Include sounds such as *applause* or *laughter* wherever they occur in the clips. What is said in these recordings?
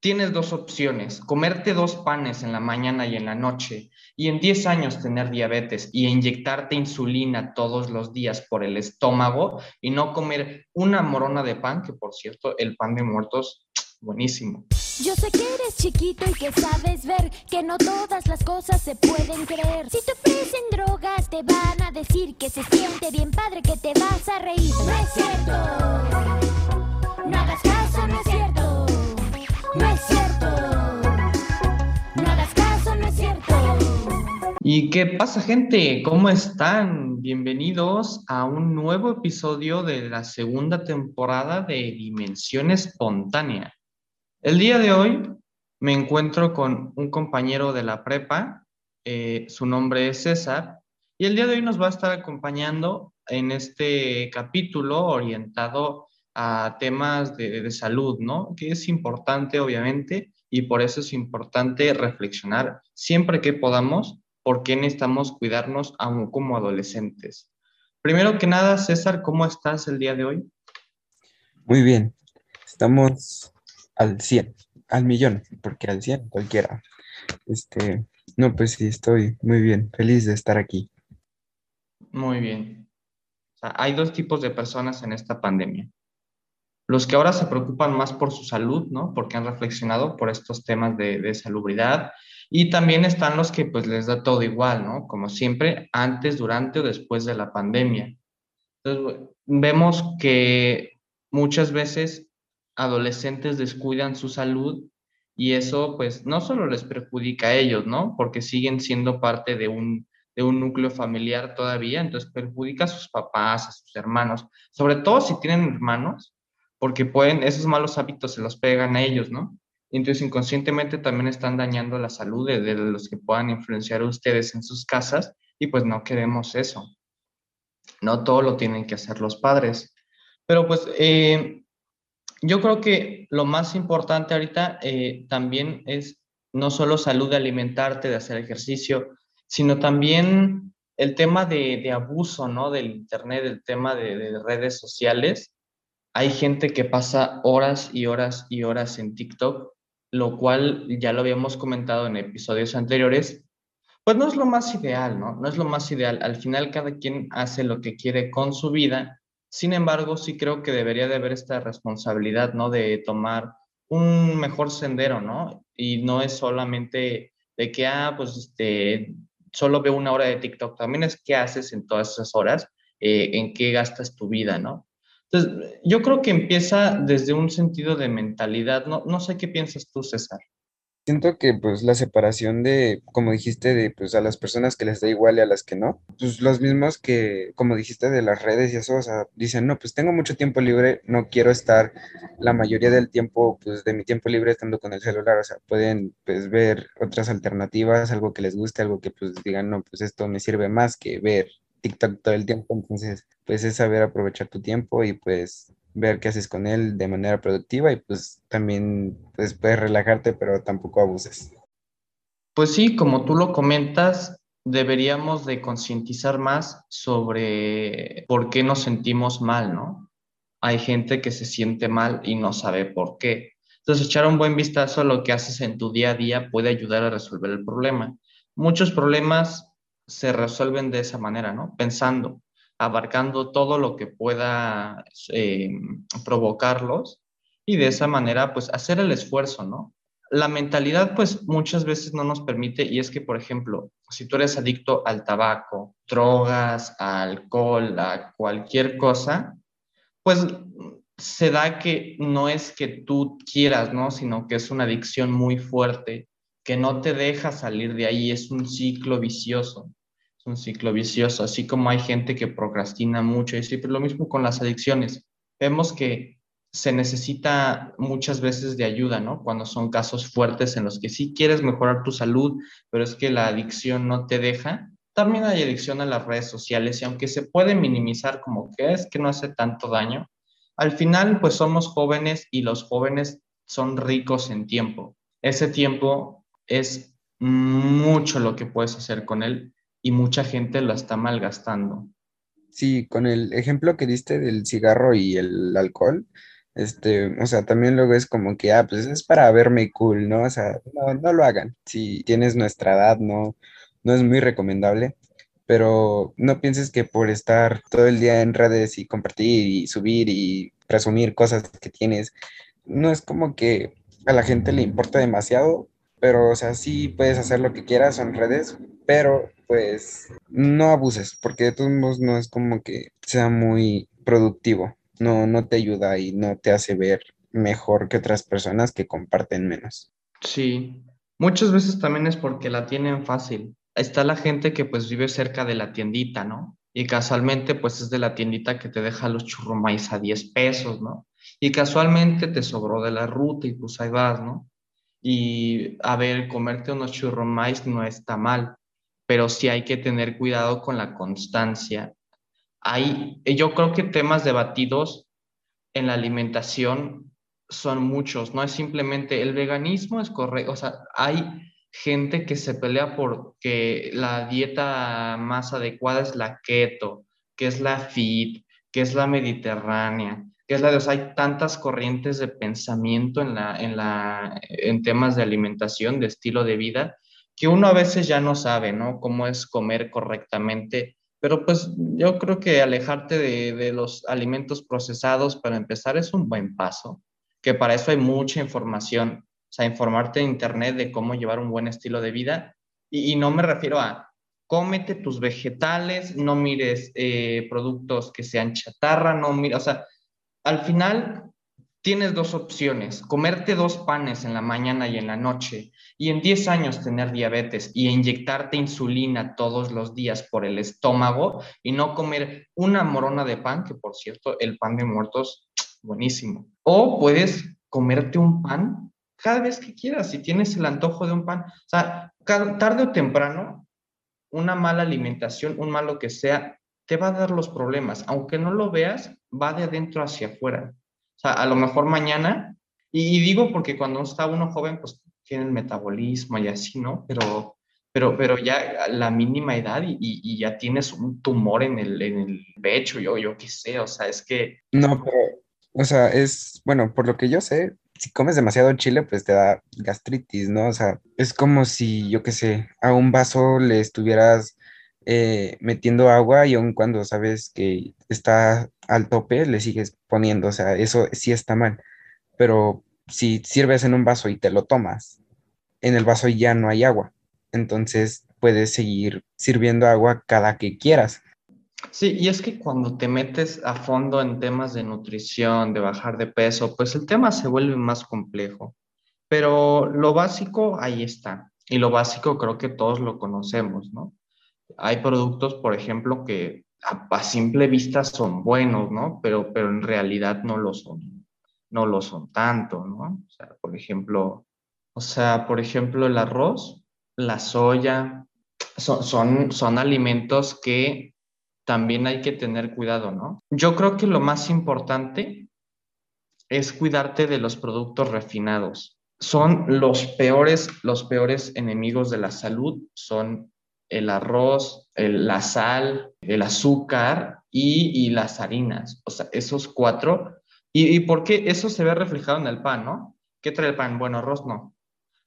tienes dos opciones, comerte dos panes en la mañana y en la noche y en 10 años tener diabetes y inyectarte insulina todos los días por el estómago y no comer una morona de pan, que por cierto, el pan de muertos, *tsk* buenísimo. Yo sé que eres chiquito y que sabes ver que no todas las cosas se pueden creer. Si te ofrecen drogas, te van a decir que se siente bien padre, que te vas a reír. No es cierto. No hagas caso, no es cierto. ¿Y qué pasa, gente? ¿Cómo están? Bienvenidos a un nuevo episodio de la segunda temporada de Dimensión Espontánea. El día de hoy me encuentro con un compañero de la prepa, eh, su nombre es César, y el día de hoy nos va a estar acompañando en este capítulo orientado a temas de, de salud, ¿no? Que es importante, obviamente, y por eso es importante reflexionar siempre que podamos por qué necesitamos cuidarnos aún como adolescentes. Primero que nada, César, ¿cómo estás el día de hoy? Muy bien, estamos al 100, al millón, porque al 100 cualquiera. Este, no, pues sí, estoy muy bien, feliz de estar aquí. Muy bien. O sea, hay dos tipos de personas en esta pandemia. Los que ahora se preocupan más por su salud, ¿no? Porque han reflexionado por estos temas de, de salubridad. Y también están los que pues les da todo igual, ¿no? Como siempre, antes, durante o después de la pandemia. Entonces, vemos que muchas veces adolescentes descuidan su salud y eso pues no solo les perjudica a ellos, ¿no? Porque siguen siendo parte de un, de un núcleo familiar todavía, entonces perjudica a sus papás, a sus hermanos, sobre todo si tienen hermanos, porque pueden, esos malos hábitos se los pegan a ellos, ¿no? Entonces inconscientemente también están dañando la salud de, los que puedan influenciar a ustedes en sus casas y pues no queremos eso. No todo lo tienen que hacer los padres. Pero pues eh, yo creo que lo más importante ahorita eh, también es no solo salud de alimentarte, de hacer ejercicio, sino también el tema de, abuso, ¿no? Del Internet, el tema de, redes sociales. Hay gente que pasa horas y horas y horas en TikTok, lo cual ya lo habíamos comentado en episodios anteriores, pues no es lo más ideal, ¿no? No es lo más ideal. Al final cada quien hace lo que quiere con su vida sin embargo, sí creo que debería de haber esta responsabilidad, ¿no? De tomar un mejor sendero, ¿no? Y no es solamente de que, ah, pues, este, solo veo una hora de TikTok, también es qué haces en todas esas horas, eh, en qué gastas tu vida, ¿no? Entonces, yo creo que empieza desde un sentido de mentalidad, no, no sé qué piensas tú, César. Siento que pues la separación de, como dijiste, de pues a las personas que les da igual y a las que no, pues los mismos que, como dijiste, de las redes y eso, o sea, dicen, no, pues tengo mucho tiempo libre, no quiero estar la mayoría del tiempo, pues de mi tiempo libre estando con el celular, o sea, pueden pues ver otras alternativas, algo que les guste, algo que pues digan, no, pues esto me sirve más que ver TikTok todo el tiempo, entonces pues es saber aprovechar tu tiempo y pues ver qué haces con él de manera productiva y pues también pues, puedes relajarte, pero tampoco abuses. Pues sí, como tú lo comentas, deberíamos de concientizar más sobre por qué nos sentimos mal, ¿no? Hay gente que se siente mal y no sabe por qué. Entonces, echar un buen vistazo a lo que haces en tu día a día puede ayudar a resolver el problema. Muchos problemas se resuelven de esa manera, ¿no? Pensando, abarcando todo lo que pueda eh, provocarlos y de esa manera pues hacer el esfuerzo, ¿no? La mentalidad pues muchas veces no nos permite y es que por ejemplo, si tú eres adicto al tabaco, drogas, alcohol, a cualquier cosa, pues se da que no es que tú quieras, ¿no? Sino que es una adicción muy fuerte que no te deja salir de ahí, es un ciclo vicioso un ciclo vicioso, así como hay gente que procrastina mucho y siempre lo mismo con las adicciones. Vemos que se necesita muchas veces de ayuda, ¿no? Cuando son casos fuertes en los que sí quieres mejorar tu salud, pero es que la adicción no te deja. También hay adicción a las redes sociales y aunque se puede minimizar como que es que no hace tanto daño, al final pues somos jóvenes y los jóvenes son ricos en tiempo. Ese tiempo es mucho lo que puedes hacer con él y mucha gente lo está malgastando. Sí, con el ejemplo que diste del cigarro y el alcohol, Este, o sea, también luego es como que, ah, pues es para verme cool, ¿no? O sea, no, no lo hagan. Si tienes nuestra edad, no, no es muy recomendable pero no pienses que por estar todo el día en redes y compartir y subir y presumir cosas que tienes, no es como que a la gente le importa demasiado, pero o sea, sí puedes hacer lo que quieras en redes, pero pues no abuses, porque de todos modos no es como que sea muy productivo, no, no te ayuda y no te hace ver mejor que otras personas que comparten menos. Sí, muchas veces también es porque la tienen fácil está la gente que pues vive cerca de la tiendita, ¿no? Y casualmente pues es de la tiendita que te deja los churrumais a 10 pesos, ¿no? Y casualmente te sobró de la ruta y pues ahí vas, ¿no? Y a ver, comerte unos churrumais no está mal, pero sí hay que tener cuidado con la constancia. Hay, yo creo que temas debatidos en la alimentación son muchos, no es simplemente el veganismo es correcto, o sea, hay gente que se pelea por que la dieta más adecuada es la keto, que es la fit, que es la mediterránea, que es la de, hay tantas corrientes de pensamiento en, la, en, la, en temas de alimentación, de estilo de vida, que uno a veces ya no sabe, ¿no? Cómo es comer correctamente. Pero pues yo creo que alejarte de, de los alimentos procesados para empezar es un buen paso, que para eso hay mucha información o sea, informarte en Internet de cómo llevar un buen estilo de vida. Y, no me refiero a cómete tus vegetales, no mires eh, productos que sean chatarra, no mires, o sea, al final tienes dos opciones, comerte dos panes en la mañana y en la noche y en 10 años tener diabetes y inyectarte insulina todos los días por el estómago y no comer una morona de pan, que por cierto, el pan de muertos, buenísimo. O puedes comerte un pan cada vez que quieras, si tienes el antojo de un pan. O sea, tarde o temprano, una mala alimentación, un malo que sea, te va a dar los problemas. Aunque no lo veas, va de adentro hacia afuera. O sea, a lo mejor mañana, y, digo porque cuando está uno joven, pues tiene el metabolismo y así, ¿no? Pero, pero, pero ya la mínima edad y, ya tienes un tumor en el, en pecho, yo, yo qué sé, o sea, es que... No, pero, o sea, es, bueno, por lo que yo sé, si comes demasiado chile, pues te da gastritis, ¿no? O sea, es como si, yo qué sé, a un vaso le estuvieras eh, metiendo agua y aun cuando sabes que está al tope, le sigues poniendo, o sea, eso sí está mal. Pero si sirves en un vaso y te lo tomas, en el vaso ya no hay agua. Entonces puedes seguir sirviendo agua cada que quieras. Sí, y es que cuando te metes a fondo en temas de nutrición, de bajar de peso, pues el tema se vuelve más complejo. Pero lo básico ahí está. Y lo básico creo que todos lo conocemos, ¿no? Hay productos, por ejemplo, que a, simple vista son buenos, ¿no? Pero, pero en realidad no lo son, no lo son tanto, ¿no? O sea, por ejemplo, o sea, por ejemplo, el arroz, la soya, son, son, son alimentos que también hay que tener cuidado, ¿no? Yo creo que lo más importante es cuidarte de los productos refinados. Son los peores, los peores enemigos de la salud, son el arroz, la sal, el azúcar y, las harinas. O sea, esos cuatro. ¿Y, ¿Y por qué eso se ve reflejado en el pan, no? ¿Qué trae el pan? Bueno, arroz no.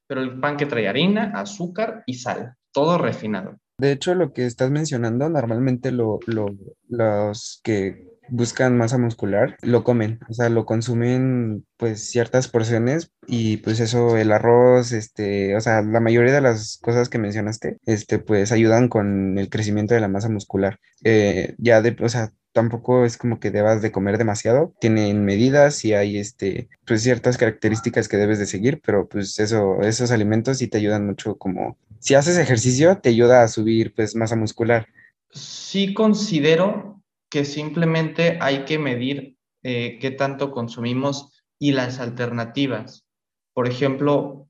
Pero el pan que trae harina, azúcar y sal, todo refinado. De hecho, lo que estás mencionando, normalmente lo, los que buscan masa muscular lo comen, o sea, lo consumen pues ciertas porciones y pues eso, el arroz, este, o sea, la mayoría de las cosas que mencionaste, este, pues ayudan con el crecimiento de la masa muscular. Eh, ya de, o sea, tampoco es como que debas de comer demasiado, tienen medidas y hay este, pues ciertas características que debes de seguir, pero pues eso, esos alimentos sí te ayudan mucho como si haces ejercicio, te ayuda a subir pues masa muscular. Sí considero que simplemente hay que medir eh, qué tanto consumimos y las alternativas. Por ejemplo,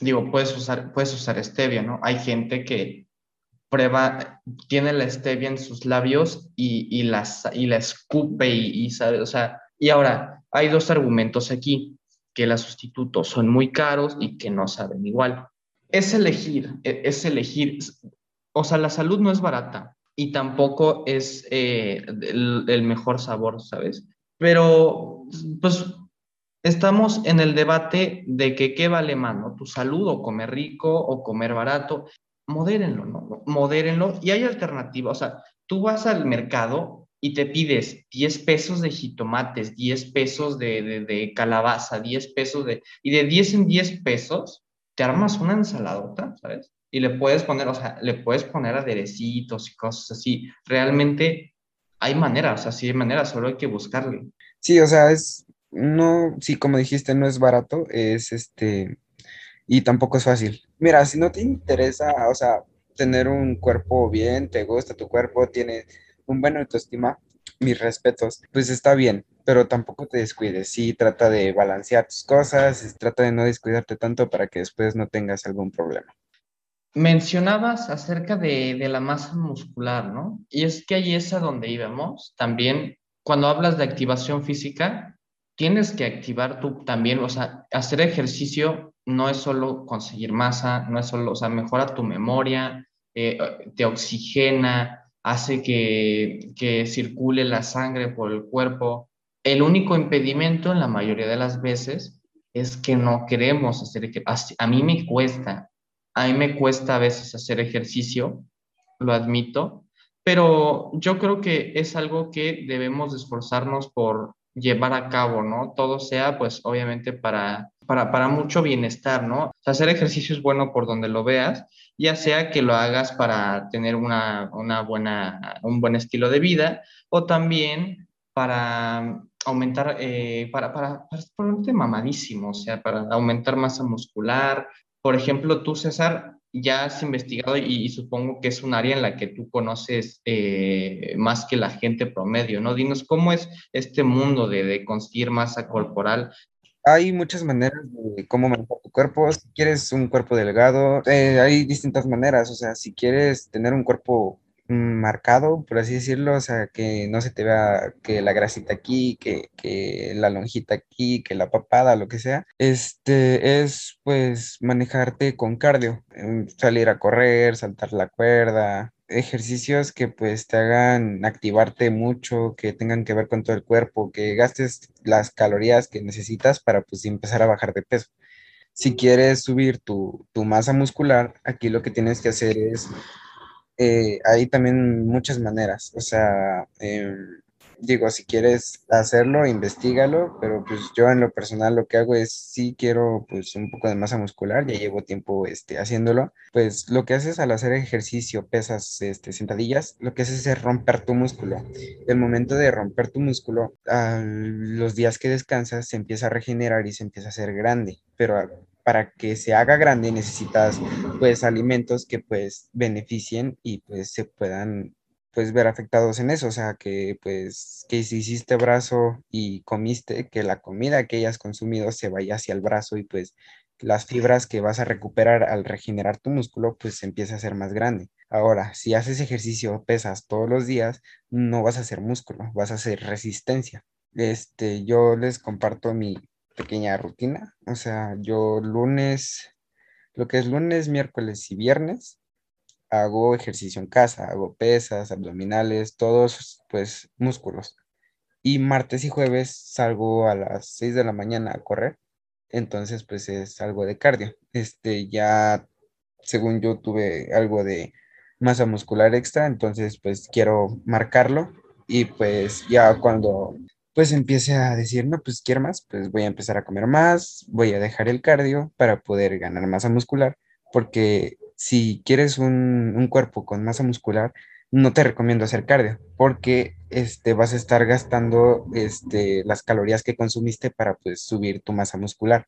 digo, puedes usar, puedes usar stevia, ¿no? Hay gente que prueba, tiene la stevia en sus labios y, y, las, y la escupe y, y sabe, o sea, y ahora hay dos argumentos aquí, que los sustitutos son muy caros y que no saben igual es elegir, e, es elegir. O sea, la salud no es barata y tampoco es eh, el, mejor sabor, ¿sabes? Pero, pues, estamos en el debate de que qué vale más, ¿no? Tu salud o comer rico o comer barato. Modérenlo, ¿no? Modérenlo y hay alternativas. O sea, tú vas al mercado y te pides 10 pesos de jitomates, 10 pesos de, de, de, calabaza, 10 pesos de... Y de 10 en 10 pesos armas una ensaladota, ¿sabes? Y le puedes poner, o sea, le puedes poner aderecitos y cosas así. Realmente hay maneras, así hay maneras, solo hay que buscarle. Sí, o sea, es, no, sí, como dijiste, no es barato, es este, y tampoco es fácil. Mira, si no te interesa, o sea, tener un cuerpo bien, te gusta tu cuerpo, tienes un buen autoestima, mis respetos, pues está bien, pero tampoco te descuides. Sí, trata de balancear tus cosas, trata de no descuidarte tanto para que después no tengas algún problema. Mencionabas acerca de, de la masa muscular, ¿no? Y es que ahí es a donde íbamos. También, cuando hablas de activación física, tienes que activar tú también, o sea, hacer ejercicio no es solo conseguir masa, no es solo, o sea, mejora tu memoria, eh, te oxigena, hace que, que circule la sangre por el cuerpo. El único impedimento en la mayoría de las veces es que no queremos hacer. A mí me cuesta, a mí me cuesta a veces hacer ejercicio, lo admito, pero yo creo que es algo que debemos esforzarnos por llevar a cabo, ¿no? Todo sea, pues, obviamente para, para, para mucho bienestar, ¿no? Hacer ejercicio es bueno por donde lo veas, ya sea que lo hagas para tener una, una buena, un buen estilo de vida o también para aumentar, eh, para, para, para ponerte mamadísimo, o sea, para aumentar masa muscular. Por ejemplo, tú, César, ya has investigado y, supongo que es un área en la que tú conoces eh, más que la gente promedio, ¿no? Dinos, ¿cómo es este mundo de, de conseguir masa corporal? Hay muchas maneras de cómo manejar tu cuerpo. Si quieres un cuerpo delgado, eh, hay distintas maneras. O sea, si quieres tener un cuerpo marcado, por así decirlo, o sea, que no se te vea que la grasita aquí, que, que, la lonjita aquí, que la papada, lo que sea, este es pues manejarte con cardio, salir a correr, saltar la cuerda, ejercicios que pues te hagan activarte mucho, que tengan que ver con todo el cuerpo, que gastes las calorías que necesitas para pues empezar a bajar de peso. Si quieres subir tu, tu masa muscular, aquí lo que tienes que hacer es eh, hay también muchas maneras. O sea, eh, digo, si quieres hacerlo, investigalo, pero pues yo en lo personal lo que hago es, si quiero pues un poco de masa muscular, ya llevo tiempo este, haciéndolo, pues lo que haces al hacer ejercicio, pesas, este, sentadillas, lo que haces es romper tu músculo. El momento de romper tu músculo, los días que descansas, se empieza a regenerar y se empieza a hacer grande, pero para que se haga grande necesitas pues alimentos que pues beneficien y pues se puedan pues ver afectados en eso, o sea, que pues que si hiciste brazo y comiste, que la comida que hayas consumido se vaya hacia el brazo y pues las fibras que vas a recuperar al regenerar tu músculo pues empieza a ser más grande. Ahora, si haces ejercicio, pesas todos los días, no vas a hacer músculo, vas a hacer resistencia. Este, yo les comparto mi, pequeña rutina. O sea, yo lunes, lo que es lunes, miércoles y viernes, hago ejercicio en casa, hago pesas, abdominales, todos pues músculos. Y martes y jueves salgo a las 6 de la mañana a correr. Entonces pues es algo de cardio. Este ya, según yo tuve algo de masa muscular extra, entonces pues quiero marcarlo y pues ya cuando pues empiece a decir, no, pues quiero más, pues voy a empezar a comer más, voy a dejar el cardio para poder ganar masa muscular, porque si quieres un, un cuerpo con masa muscular, no te recomiendo hacer cardio, porque este, vas a estar gastando este, las calorías que consumiste para pues, subir tu masa muscular.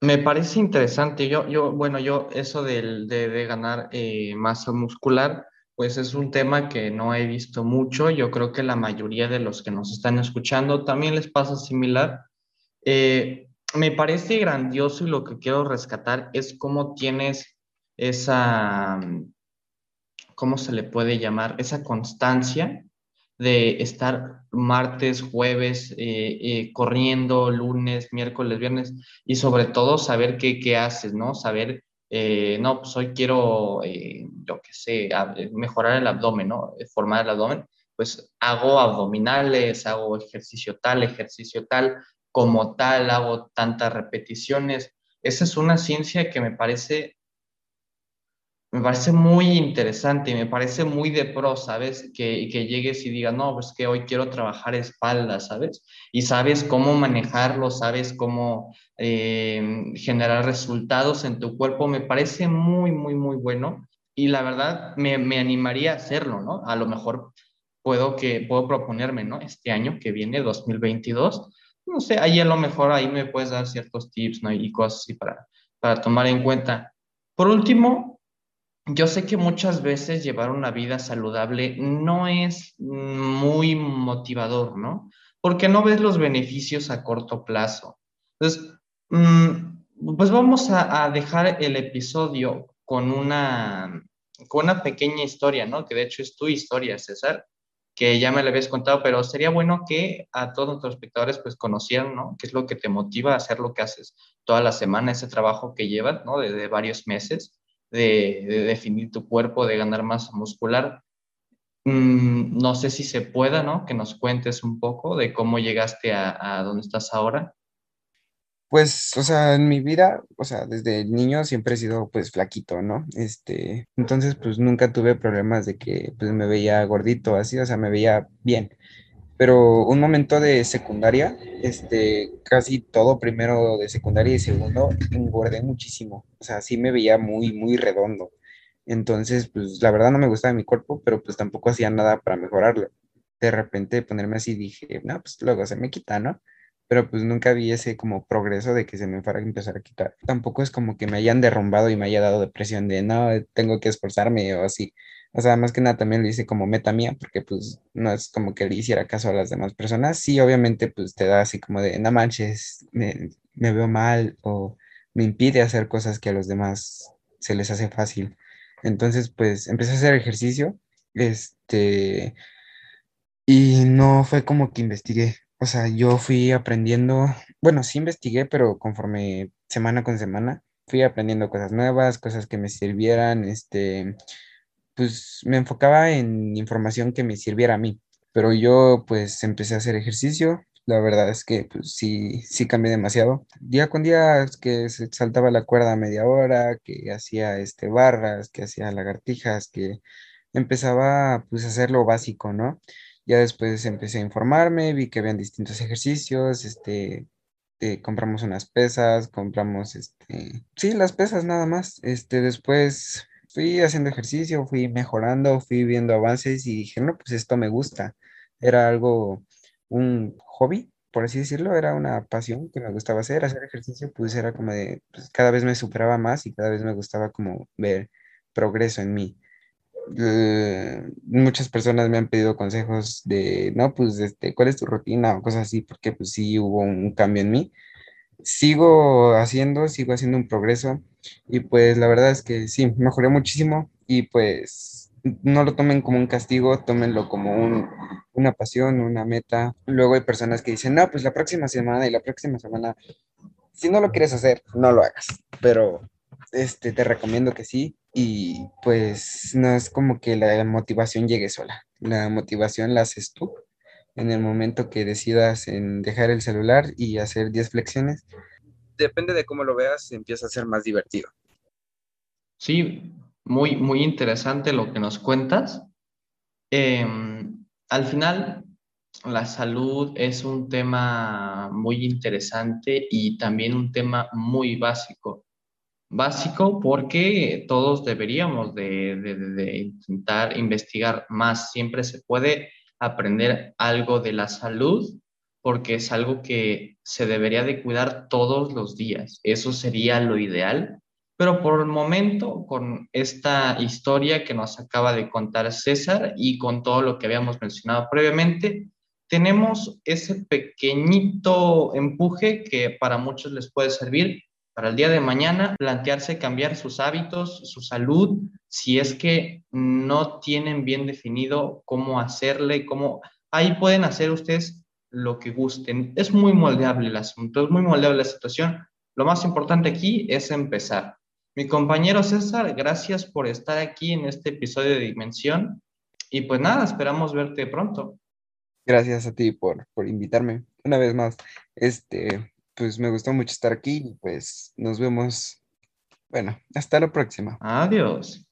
Me parece interesante. Yo, yo bueno, yo eso de, de, de ganar eh, masa muscular, pues es un tema que no he visto mucho. Yo creo que la mayoría de los que nos están escuchando también les pasa similar. Eh, me parece grandioso y lo que quiero rescatar es cómo tienes esa, ¿cómo se le puede llamar? Esa constancia de estar martes, jueves, eh, eh, corriendo, lunes, miércoles, viernes, y sobre todo saber qué, qué haces, ¿no? Saber eh, no, pues hoy quiero, eh, yo qué sé, mejorar el abdomen, ¿no? Eh, formar el abdomen. pues hago abdominales, hago ejercicio tal, ejercicio tal, como tal, hago tantas repeticiones. Esa es una ciencia que me parece me parece muy interesante y me parece muy de pro, ¿sabes? Que, que llegues y digas, no, pues que hoy quiero trabajar espalda, ¿sabes? Y sabes cómo manejarlo, sabes cómo eh, generar resultados en tu cuerpo, me parece muy, muy, muy bueno. Y la verdad, me, me animaría a hacerlo, ¿no? A lo mejor puedo, que, puedo proponerme, ¿no? Este año que viene, 2022, no sé, ahí a lo mejor ahí me puedes dar ciertos tips, ¿no? Y cosas así para, para tomar en cuenta. Por último, yo sé que muchas veces llevar una vida saludable no es muy motivador, ¿no? Porque no ves los beneficios a corto plazo. Entonces, mm, pues vamos a, dejar el episodio con una, con una pequeña historia, ¿no? Que de hecho es tu historia, César, que ya me la habías contado, pero sería bueno que a todos nuestros espectadores pues conocieran, ¿no? ¿Qué es lo que te motiva a hacer lo que haces toda la semana, ese trabajo que llevas, ¿no? de varios meses de, definir tu cuerpo, de ganar masa muscular. Mm, no sé si se pueda, ¿no? Que nos cuentes un poco de cómo llegaste a, a donde estás ahora. Pues, o sea, en mi vida, o sea, desde niño siempre he sido pues flaquito, ¿no? Este, entonces pues nunca tuve problemas de que pues me veía gordito, así, o sea, me veía bien pero un momento de secundaria, este, casi todo primero de secundaria y segundo, engordé muchísimo, o sea, sí me veía muy, muy redondo. Entonces, pues la verdad no me gustaba mi cuerpo, pero pues tampoco hacía nada para mejorarlo. De repente ponerme así dije, no, pues luego se me quita, ¿no? Pero pues nunca vi ese como progreso de que se me fuera a empezar a quitar. Tampoco es como que me hayan derrumbado y me haya dado depresión de, no, tengo que esforzarme o así. O sea, más que nada también lo hice como meta mía, porque pues no es como que le hiciera caso a las demás personas. Sí, obviamente pues te da así como de, no manches, me, veo mal o me impide hacer cosas que a los demás se les hace fácil. Entonces pues empecé a hacer ejercicio, este, y no fue como que investigué. O sea, yo fui aprendiendo, bueno, sí investigué, pero conforme semana con semana, fui aprendiendo cosas nuevas, cosas que me sirvieran, este pues me enfocaba en información que me sirviera a mí, pero yo pues empecé a hacer ejercicio, la verdad es que pues sí, sí cambié demasiado. Día con día que saltaba la cuerda media hora, que hacía este, barras, que hacía lagartijas, que empezaba pues a hacer lo básico, ¿no? Ya después empecé a informarme, vi que habían distintos ejercicios, este, eh, compramos unas pesas, compramos, este, sí, las pesas nada más. Este, después fui haciendo ejercicio, fui mejorando, fui viendo avances y dije, no, pues esto me gusta. Era algo, un hobby, por así decirlo, era una pasión que me gustaba hacer. Hacer ejercicio, pues era como de, pues cada vez me superaba más y cada vez me gustaba como ver progreso en mí. Muchas personas me han pedido consejos de, no, pues, este, ¿cuál es tu rutina? o cosas así, porque pues sí hubo un cambio en mí sigo haciendo, sigo haciendo un progreso y pues la verdad es que sí, mejoré muchísimo y pues no lo tomen como un castigo, tómenlo como un, una pasión, una meta. Luego hay personas que dicen, no, pues la próxima semana y la próxima semana, si no lo quieres hacer, no lo hagas, pero este, te recomiendo que sí y pues no es como que la motivación llegue sola, la motivación la haces tú en el momento que decidas en dejar el celular y hacer 10 flexiones. Depende de cómo lo veas, empieza a ser más divertido. Sí, muy, muy interesante lo que nos cuentas. Em, al final, la salud es un tema muy interesante y también un tema muy básico. Básico porque todos deberíamos de, de intentar investigar más. Siempre se puede aprender algo de la salud porque es algo que se debería de cuidar todos los días. Eso sería lo ideal. Pero por el momento, con esta historia que nos acaba de contar César y con todo lo que habíamos mencionado previamente, tenemos ese pequeñito empuje que para muchos les puede servir para el día de mañana, plantearse cambiar sus hábitos, su salud, si es que no tienen bien definido cómo hacerle, cómo... Ahí pueden hacer ustedes lo que gusten. Es muy moldeable el asunto, es muy moldeable la situación. Lo más importante aquí es empezar. Mi compañero César, gracias por estar aquí en este episodio de Dimensión. Y pues nada, esperamos verte pronto. Gracias a ti por, por invitarme. Una vez más, este, pues me gustó mucho estar aquí y pues nos vemos. Bueno, hasta la próxima. Adiós.